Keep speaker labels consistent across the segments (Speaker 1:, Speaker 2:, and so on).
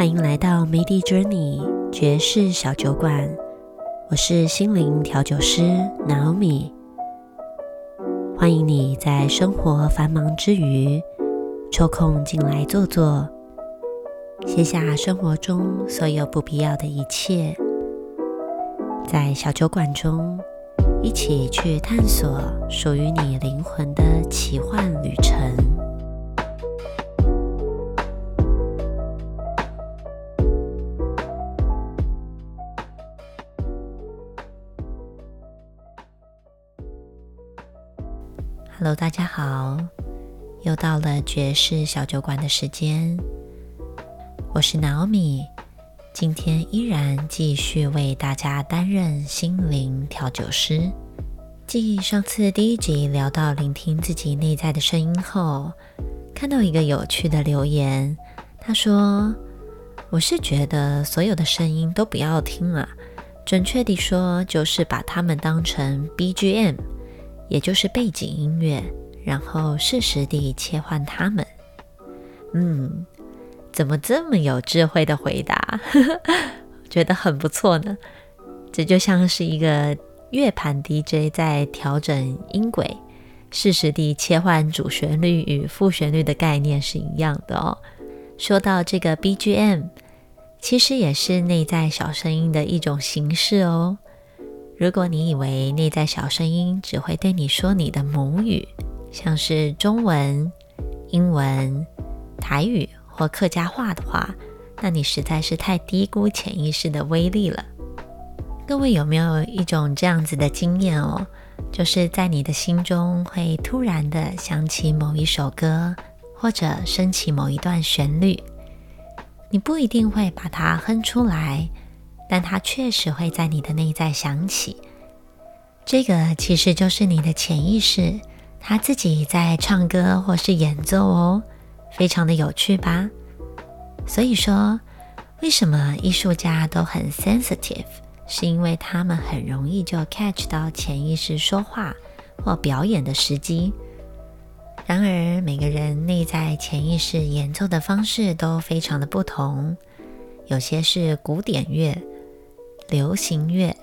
Speaker 1: 欢迎来到 Midi Journey 爵士小酒馆，我是心灵调酒师 Naomi。欢迎你在生活繁忙之余抽空进来坐坐，卸下生活中所有不必要的一切，在小酒馆中一起去探索属于你灵魂的奇幻旅程。Hello，大家好，又到了爵士小酒馆的时间。我是 Naomi，今天依然继续为大家担任心灵调酒师。继上次第一集聊到聆听自己内在的声音后，看到一个有趣的留言，他说：“我是觉得所有的声音都不要听了，准确地说，就是把它们当成 BGM。”也就是背景音乐，然后适时地切换它们。嗯，怎么这么有智慧的回答？觉得很不错呢。这就像是一个乐盘 DJ 在调整音轨，适时地切换主旋律与副旋律的概念是一样的哦。说到这个 BGM，其实也是内在小声音的一种形式哦。如果你以为内在小声音只会对你说你的母语，像是中文、英文、台语或客家话的话，那你实在是太低估潜意识的威力了。各位有没有一种这样子的经验哦？就是在你的心中会突然的想起某一首歌，或者升起某一段旋律，你不一定会把它哼出来。但它确实会在你的内在响起，这个其实就是你的潜意识，他自己在唱歌或是演奏哦，非常的有趣吧？所以说，为什么艺术家都很 sensitive，是因为他们很容易就 catch 到潜意识说话或表演的时机。然而，每个人内在潜意识演奏的方式都非常的不同，有些是古典乐。流行乐、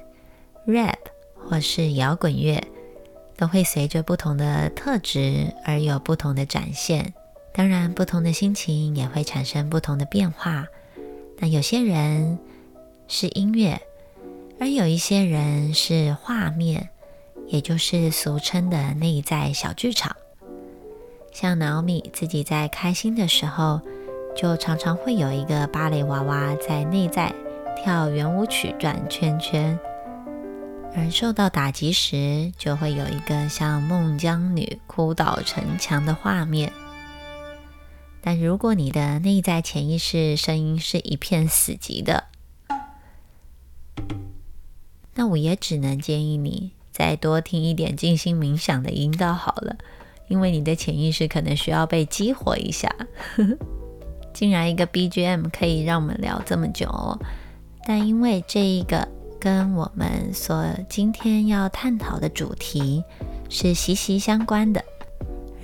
Speaker 1: rap 或是摇滚乐，都会随着不同的特质而有不同的展现。当然，不同的心情也会产生不同的变化。那有些人是音乐，而有一些人是画面，也就是俗称的内在小剧场。像 Naomi 自己在开心的时候，就常常会有一个芭蕾娃娃在内在。跳圆舞曲转圈圈，而受到打击时，就会有一个像孟姜女哭倒城墙的画面。但如果你的内在潜意识声音是一片死寂的，那我也只能建议你再多听一点静心冥想的引导好了，因为你的潜意识可能需要被激活一下。竟然一个 BGM 可以让我们聊这么久！但因为这一个跟我们所今天要探讨的主题是息息相关的，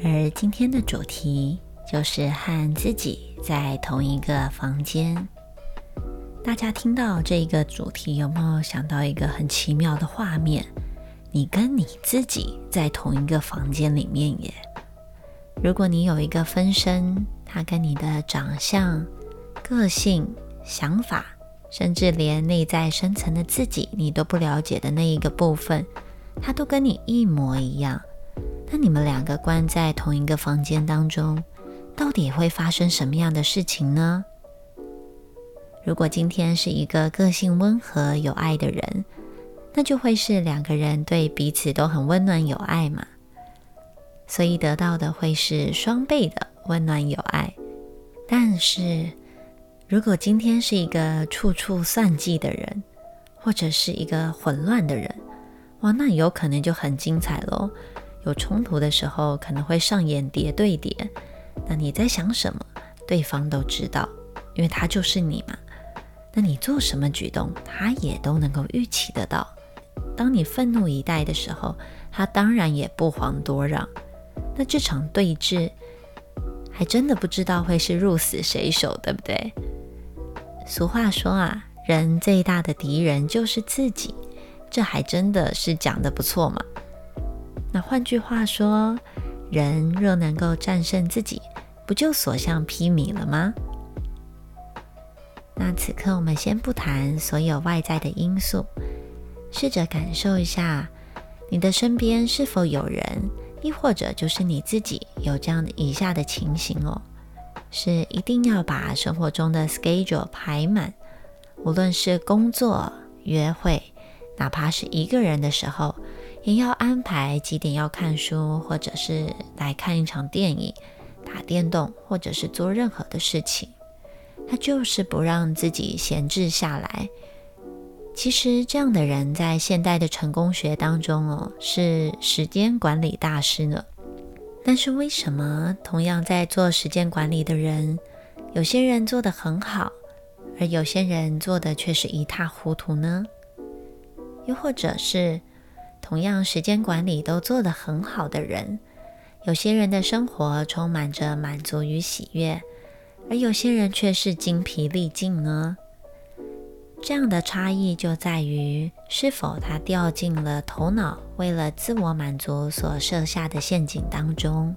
Speaker 1: 而今天的主题就是和自己在同一个房间。大家听到这个主题，有没有想到一个很奇妙的画面？你跟你自己在同一个房间里面耶！如果你有一个分身，他跟你的长相、个性、想法。甚至连内在深层的自己你都不了解的那一个部分，它都跟你一模一样。那你们两个关在同一个房间当中，到底会发生什么样的事情呢？如果今天是一个个性温和有爱的人，那就会是两个人对彼此都很温暖有爱嘛，所以得到的会是双倍的温暖有爱。但是，如果今天是一个处处算计的人，或者是一个混乱的人，哇，那有可能就很精彩喽。有冲突的时候，可能会上演叠对叠。那你在想什么，对方都知道，因为他就是你嘛。那你做什么举动，他也都能够预期得到。当你愤怒以待的时候，他当然也不遑多让。那这场对峙，还真的不知道会是鹿死谁手，对不对？俗话说啊，人最大的敌人就是自己，这还真的是讲的不错嘛。那换句话说，人若能够战胜自己，不就所向披靡了吗？那此刻我们先不谈所有外在的因素，试着感受一下，你的身边是否有人，亦或者就是你自己有这样的以下的情形哦。是一定要把生活中的 schedule 排满，无论是工作、约会，哪怕是一个人的时候，也要安排几点要看书，或者是来看一场电影、打电动，或者是做任何的事情。他就是不让自己闲置下来。其实这样的人在现代的成功学当中哦，是时间管理大师呢。但是为什么同样在做时间管理的人，有些人做得很好，而有些人做的却是一塌糊涂呢？又或者是同样时间管理都做得很好的人，有些人的生活充满着满足与喜悦，而有些人却是精疲力尽呢？这样的差异就在于，是否他掉进了头脑为了自我满足所设下的陷阱当中。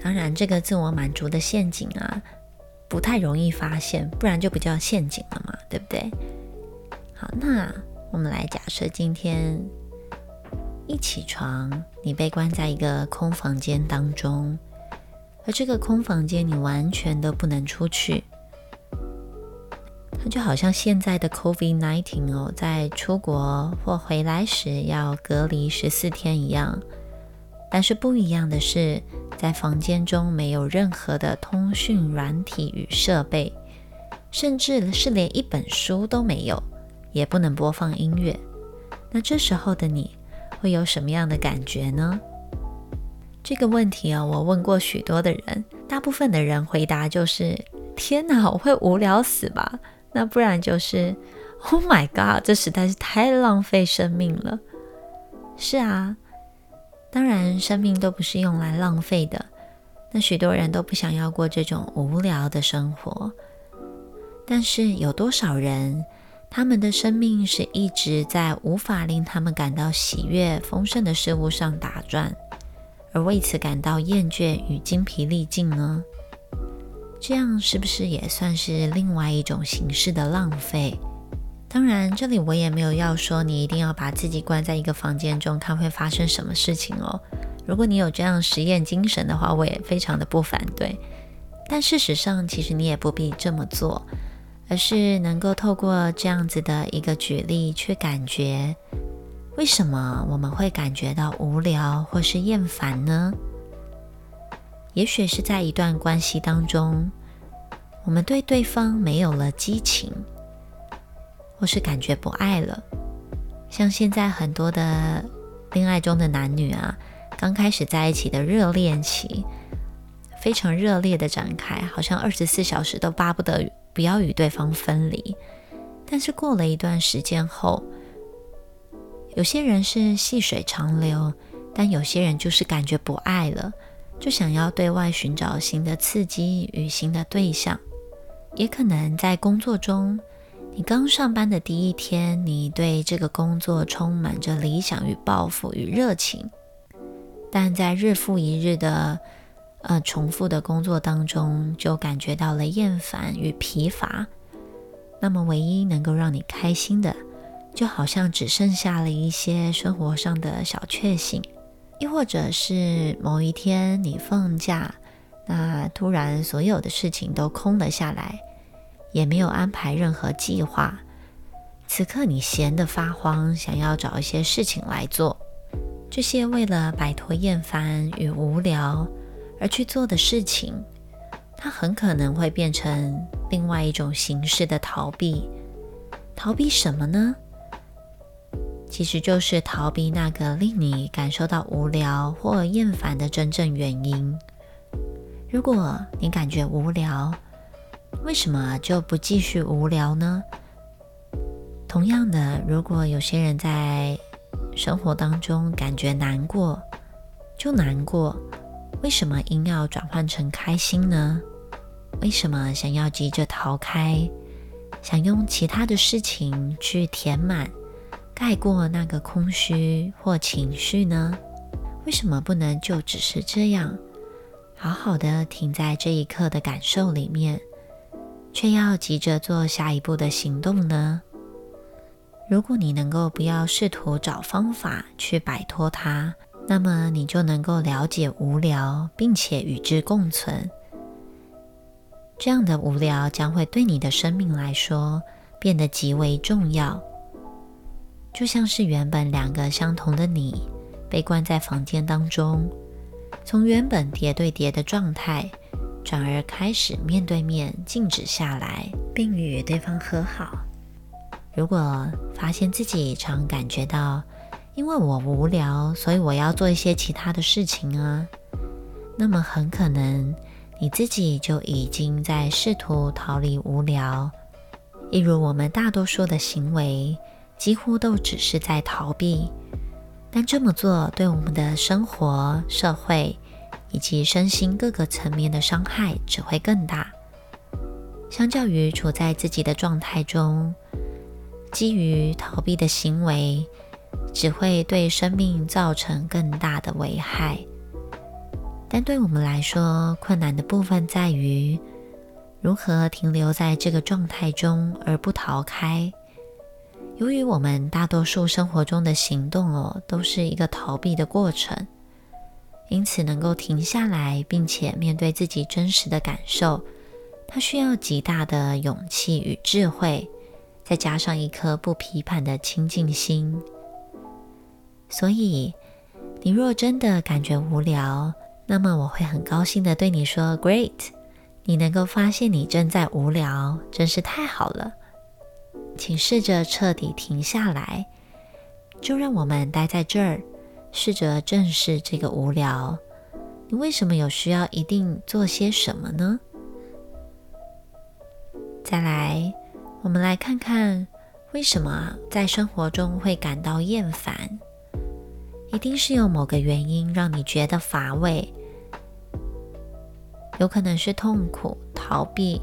Speaker 1: 当然，这个自我满足的陷阱啊，不太容易发现，不然就不叫陷阱了嘛，对不对？好，那我们来假设今天一起床，你被关在一个空房间当中，而这个空房间你完全都不能出去。就好像现在的 COVID-19 哦，在出国或回来时要隔离十四天一样，但是不一样的是，在房间中没有任何的通讯软体与设备，甚至是连一本书都没有，也不能播放音乐。那这时候的你会有什么样的感觉呢？这个问题啊，我问过许多的人，大部分的人回答就是：“天哪，我会无聊死吧。”那不然就是，Oh my God，这实在是太浪费生命了。是啊，当然生命都不是用来浪费的。那许多人都不想要过这种无聊的生活，但是有多少人，他们的生命是一直在无法令他们感到喜悦、丰盛的事物上打转，而为此感到厌倦与精疲力尽呢？这样是不是也算是另外一种形式的浪费？当然，这里我也没有要说你一定要把自己关在一个房间中看会发生什么事情哦。如果你有这样实验精神的话，我也非常的不反对。但事实上，其实你也不必这么做，而是能够透过这样子的一个举例，去感觉为什么我们会感觉到无聊或是厌烦呢？也许是在一段关系当中，我们对对方没有了激情，或是感觉不爱了。像现在很多的恋爱中的男女啊，刚开始在一起的热恋期，非常热烈的展开，好像二十四小时都巴不得不要与对方分离。但是过了一段时间后，有些人是细水长流，但有些人就是感觉不爱了。就想要对外寻找新的刺激与新的对象，也可能在工作中，你刚上班的第一天，你对这个工作充满着理想与抱负与热情，但在日复一日的呃重复的工作当中，就感觉到了厌烦与疲乏。那么，唯一能够让你开心的，就好像只剩下了一些生活上的小确幸。又或者是某一天你放假，那突然所有的事情都空了下来，也没有安排任何计划。此刻你闲得发慌，想要找一些事情来做。这些为了摆脱厌烦与无聊而去做的事情，它很可能会变成另外一种形式的逃避。逃避什么呢？其实就是逃避那个令你感受到无聊或厌烦的真正原因。如果你感觉无聊，为什么就不继续无聊呢？同样的，如果有些人在生活当中感觉难过，就难过，为什么硬要转换成开心呢？为什么想要急着逃开，想用其他的事情去填满、盖过那个空虚或情绪呢？为什么不能就只是这样，好好的停在这一刻的感受里面，却要急着做下一步的行动呢？如果你能够不要试图找方法去摆脱它，那么你就能够了解无聊，并且与之共存。这样的无聊将会对你的生命来说变得极为重要，就像是原本两个相同的你被关在房间当中，从原本叠对叠的状态，转而开始面对面静止下来，并与对方和好。如果发现自己常感觉到，因为我无聊，所以我要做一些其他的事情啊，那么很可能。你自己就已经在试图逃离无聊，一如我们大多数的行为，几乎都只是在逃避。但这么做对我们的生活、社会以及身心各个层面的伤害只会更大。相较于处在自己的状态中，基于逃避的行为，只会对生命造成更大的危害。但对我们来说，困难的部分在于如何停留在这个状态中而不逃开。由于我们大多数生活中的行动哦，都是一个逃避的过程，因此能够停下来，并且面对自己真实的感受，它需要极大的勇气与智慧，再加上一颗不批判的清净心。所以，你若真的感觉无聊，那么我会很高兴的对你说：“Great，你能够发现你正在无聊，真是太好了。请试着彻底停下来，就让我们待在这儿，试着正视这个无聊。你为什么有需要一定做些什么呢？再来，我们来看看为什么在生活中会感到厌烦，一定是有某个原因让你觉得乏味。”有可能是痛苦、逃避、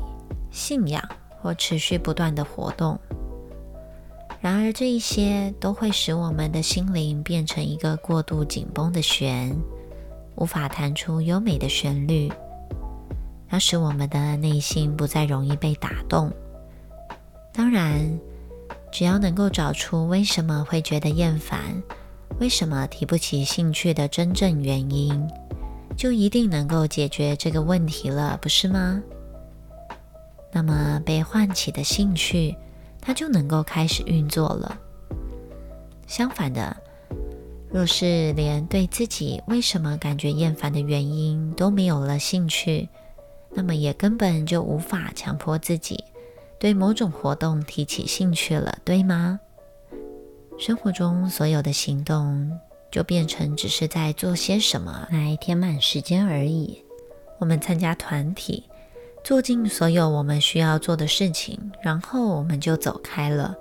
Speaker 1: 信仰或持续不断的活动。然而，这一些都会使我们的心灵变成一个过度紧绷的弦，无法弹出优美的旋律，那使我们的内心不再容易被打动。当然，只要能够找出为什么会觉得厌烦，为什么提不起兴趣的真正原因。就一定能够解决这个问题了，不是吗？那么被唤起的兴趣，它就能够开始运作了。相反的，若是连对自己为什么感觉厌烦的原因都没有了兴趣，那么也根本就无法强迫自己对某种活动提起兴趣了，对吗？生活中所有的行动。就变成只是在做些什么来填满时间而已。我们参加团体，做尽所有我们需要做的事情，然后我们就走开了。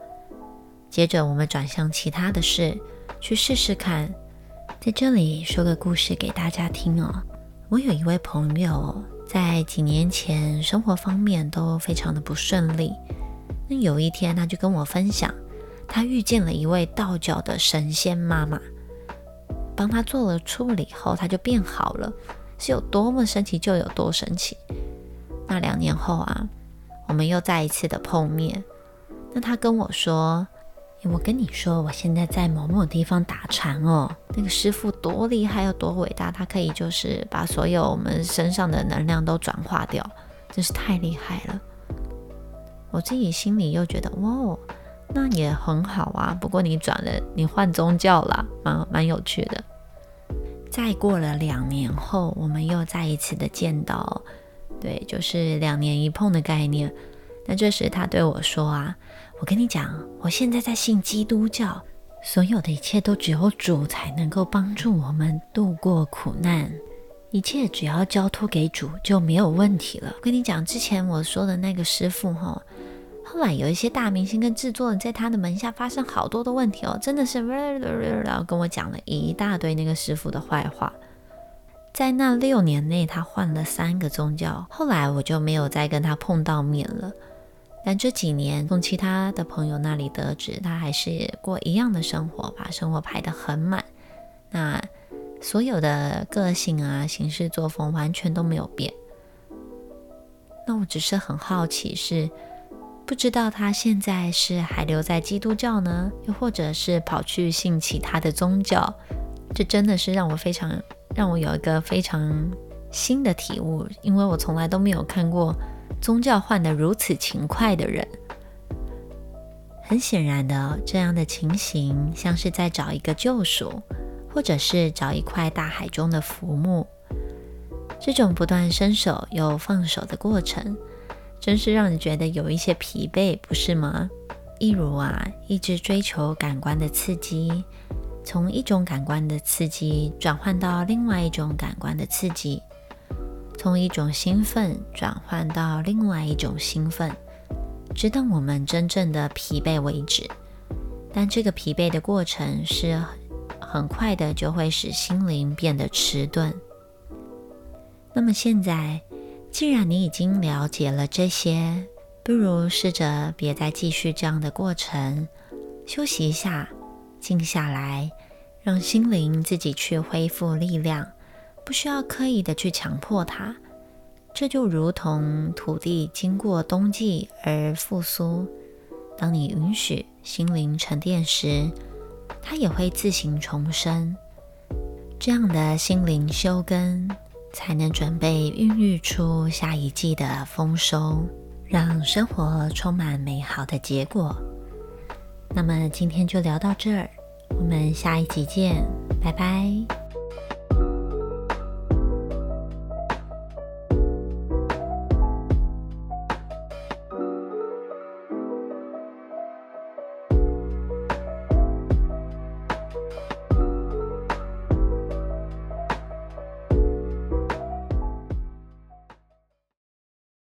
Speaker 1: 接着，我们转向其他的事，去试试看。在这里说个故事给大家听哦。我有一位朋友，在几年前生活方面都非常的不顺利。那有一天，他就跟我分享，他遇见了一位道教的神仙妈妈。帮他做了处理后，他就变好了，是有多么神奇就有多神奇。那两年后啊，我们又再一次的碰面。那他跟我说：“我跟你说，我现在在某某地方打禅哦，那个师傅多厉害，有多伟大，他可以就是把所有我们身上的能量都转化掉，真是太厉害了。”我自己心里又觉得，哇。那也很好啊，不过你转了，你换宗教了，蛮蛮有趣的。再过了两年后，我们又再一次的见到，对，就是两年一碰的概念。那这时他对我说啊，我跟你讲，我现在在信基督教，所有的一切都只有主才能够帮助我们度过苦难，一切只要交托给主就没有问题了。我跟你讲，之前我说的那个师傅哈。后来有一些大明星跟制作人在他的门下发生好多的问题哦，真的是，然后跟我讲了一大堆那个师傅的坏话。在那六年内，他换了三个宗教，后来我就没有再跟他碰到面了。但这几年从其他的朋友那里得知，他还是过一样的生活，把生活排得很满。那所有的个性啊、行事作风完全都没有变。那我只是很好奇，是不知道他现在是还留在基督教呢，又或者是跑去信其他的宗教？这真的是让我非常让我有一个非常新的体悟，因为我从来都没有看过宗教换得如此勤快的人。很显然的，这样的情形像是在找一个救赎，或者是找一块大海中的浮木。这种不断伸手又放手的过程，真是让人觉得有一些疲惫，不是吗？一如啊，一直追求感官的刺激，从一种感官的刺激转换到另外一种感官的刺激，从一种兴奋转换到另外一种兴奋，直到我们真正的疲惫为止。但这个疲惫的过程是很快的，就会使心灵变得迟钝。那么现在，既然你已经了解了这些，不如试着别再继续这样的过程，休息一下，静下来，让心灵自己去恢复力量，不需要刻意的去强迫它。这就如同土地经过冬季而复苏，当你允许心灵沉淀时，它也会自行重生。这样的心灵修根。才能准备孕育出下一季的丰收，让生活充满美好的结果。那么今天就聊到这儿，我们下一集见，拜拜。